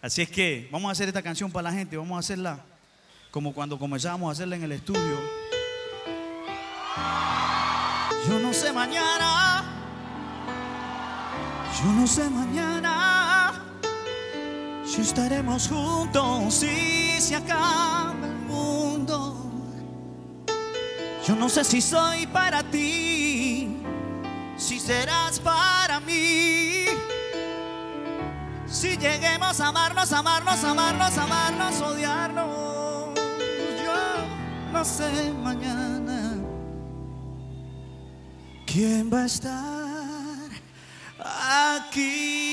Así es que vamos a hacer esta canción para la gente, vamos a hacerla como cuando comenzamos a hacerla en el estudio. Yo no sé mañana, yo no sé mañana si estaremos juntos, si se acaba el mundo. Yo no sé si soy para ti, si serás para lleguemos a amarnos, amarnos, amarnos, amarnos, odiarnos. Yo no sé mañana quién va a estar aquí.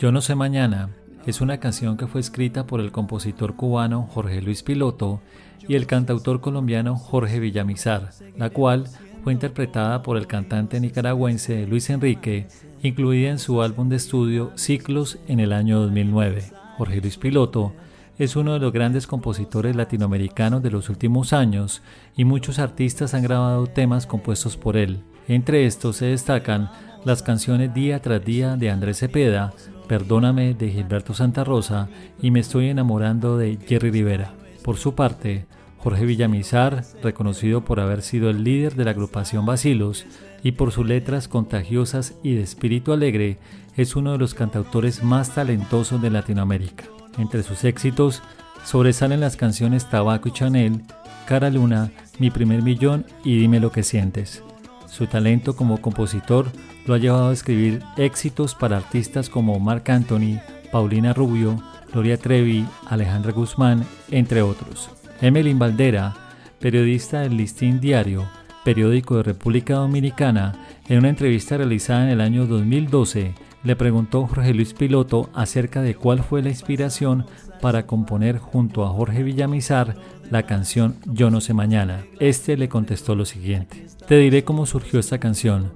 Yo no sé mañana es una canción que fue escrita por el compositor cubano Jorge Luis Piloto y el cantautor colombiano Jorge Villamizar, la cual fue interpretada por el cantante nicaragüense Luis Enrique, incluida en su álbum de estudio Ciclos en el año 2009. Jorge Luis Piloto es uno de los grandes compositores latinoamericanos de los últimos años y muchos artistas han grabado temas compuestos por él. Entre estos se destacan las canciones Día tras Día de Andrés Cepeda, Perdóname de Gilberto Santa Rosa y Me estoy enamorando de Jerry Rivera. Por su parte, Jorge Villamizar, reconocido por haber sido el líder de la agrupación Basilos y por sus letras contagiosas y de espíritu alegre, es uno de los cantautores más talentosos de Latinoamérica. Entre sus éxitos sobresalen las canciones Tabaco y Chanel, Cara Luna, Mi primer millón y Dime lo que sientes. Su talento como compositor lo ha llevado a escribir éxitos para artistas como Marc Anthony, Paulina Rubio, Gloria Trevi, Alejandra Guzmán, entre otros. Emelín Valdera, periodista del Listín Diario, periódico de República Dominicana, en una entrevista realizada en el año 2012, le preguntó Jorge Luis Piloto acerca de cuál fue la inspiración para componer junto a Jorge Villamizar la canción Yo no sé mañana. Este le contestó lo siguiente. Te diré cómo surgió esta canción.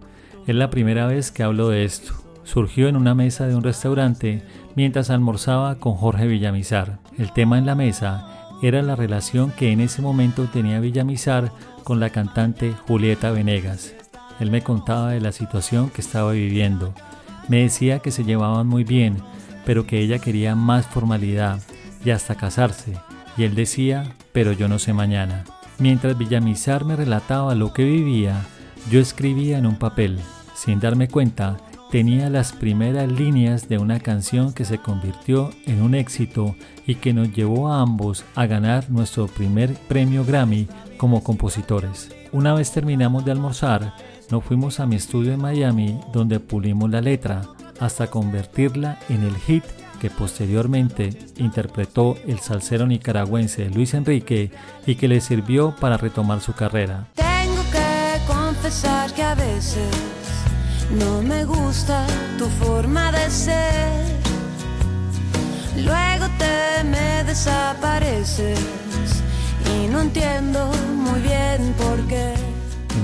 Es la primera vez que hablo de esto. Surgió en una mesa de un restaurante mientras almorzaba con Jorge Villamizar. El tema en la mesa era la relación que en ese momento tenía Villamizar con la cantante Julieta Venegas. Él me contaba de la situación que estaba viviendo. Me decía que se llevaban muy bien, pero que ella quería más formalidad y hasta casarse. Y él decía, pero yo no sé mañana. Mientras Villamizar me relataba lo que vivía, yo escribía en un papel. Sin darme cuenta, tenía las primeras líneas de una canción que se convirtió en un éxito y que nos llevó a ambos a ganar nuestro primer premio Grammy como compositores. Una vez terminamos de almorzar, nos fuimos a mi estudio en Miami donde pulimos la letra hasta convertirla en el hit que posteriormente interpretó el salsero nicaragüense Luis Enrique y que le sirvió para retomar su carrera. Tengo que confesar que a veces no me gusta tu forma de ser. Luego te me desapareces y no entiendo muy bien por qué.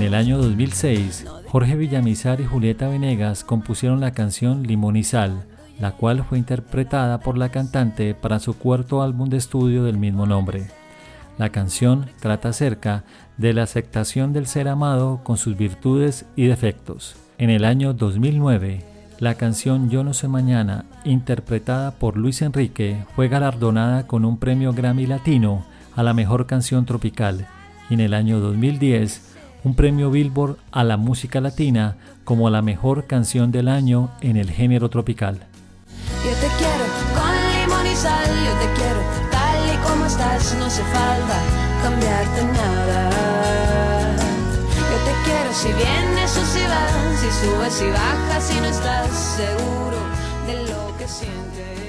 En el año 2006, Jorge Villamizar y Julieta Venegas compusieron la canción Limón y Sal, la cual fue interpretada por la cantante para su cuarto álbum de estudio del mismo nombre. La canción trata acerca de la aceptación del ser amado con sus virtudes y defectos. En el año 2009, la canción Yo no sé mañana, interpretada por Luis Enrique, fue galardonada con un premio Grammy Latino a la mejor canción tropical y en el año 2010 un premio Billboard a la música latina como la mejor canción del año en el género tropical. Yo te quiero con limón y sal, yo te quiero tal y como estás, no hace falta cambiarte nada. Yo te quiero si vienes o si vas, si subes y bajas, si no estás seguro de lo que sientes.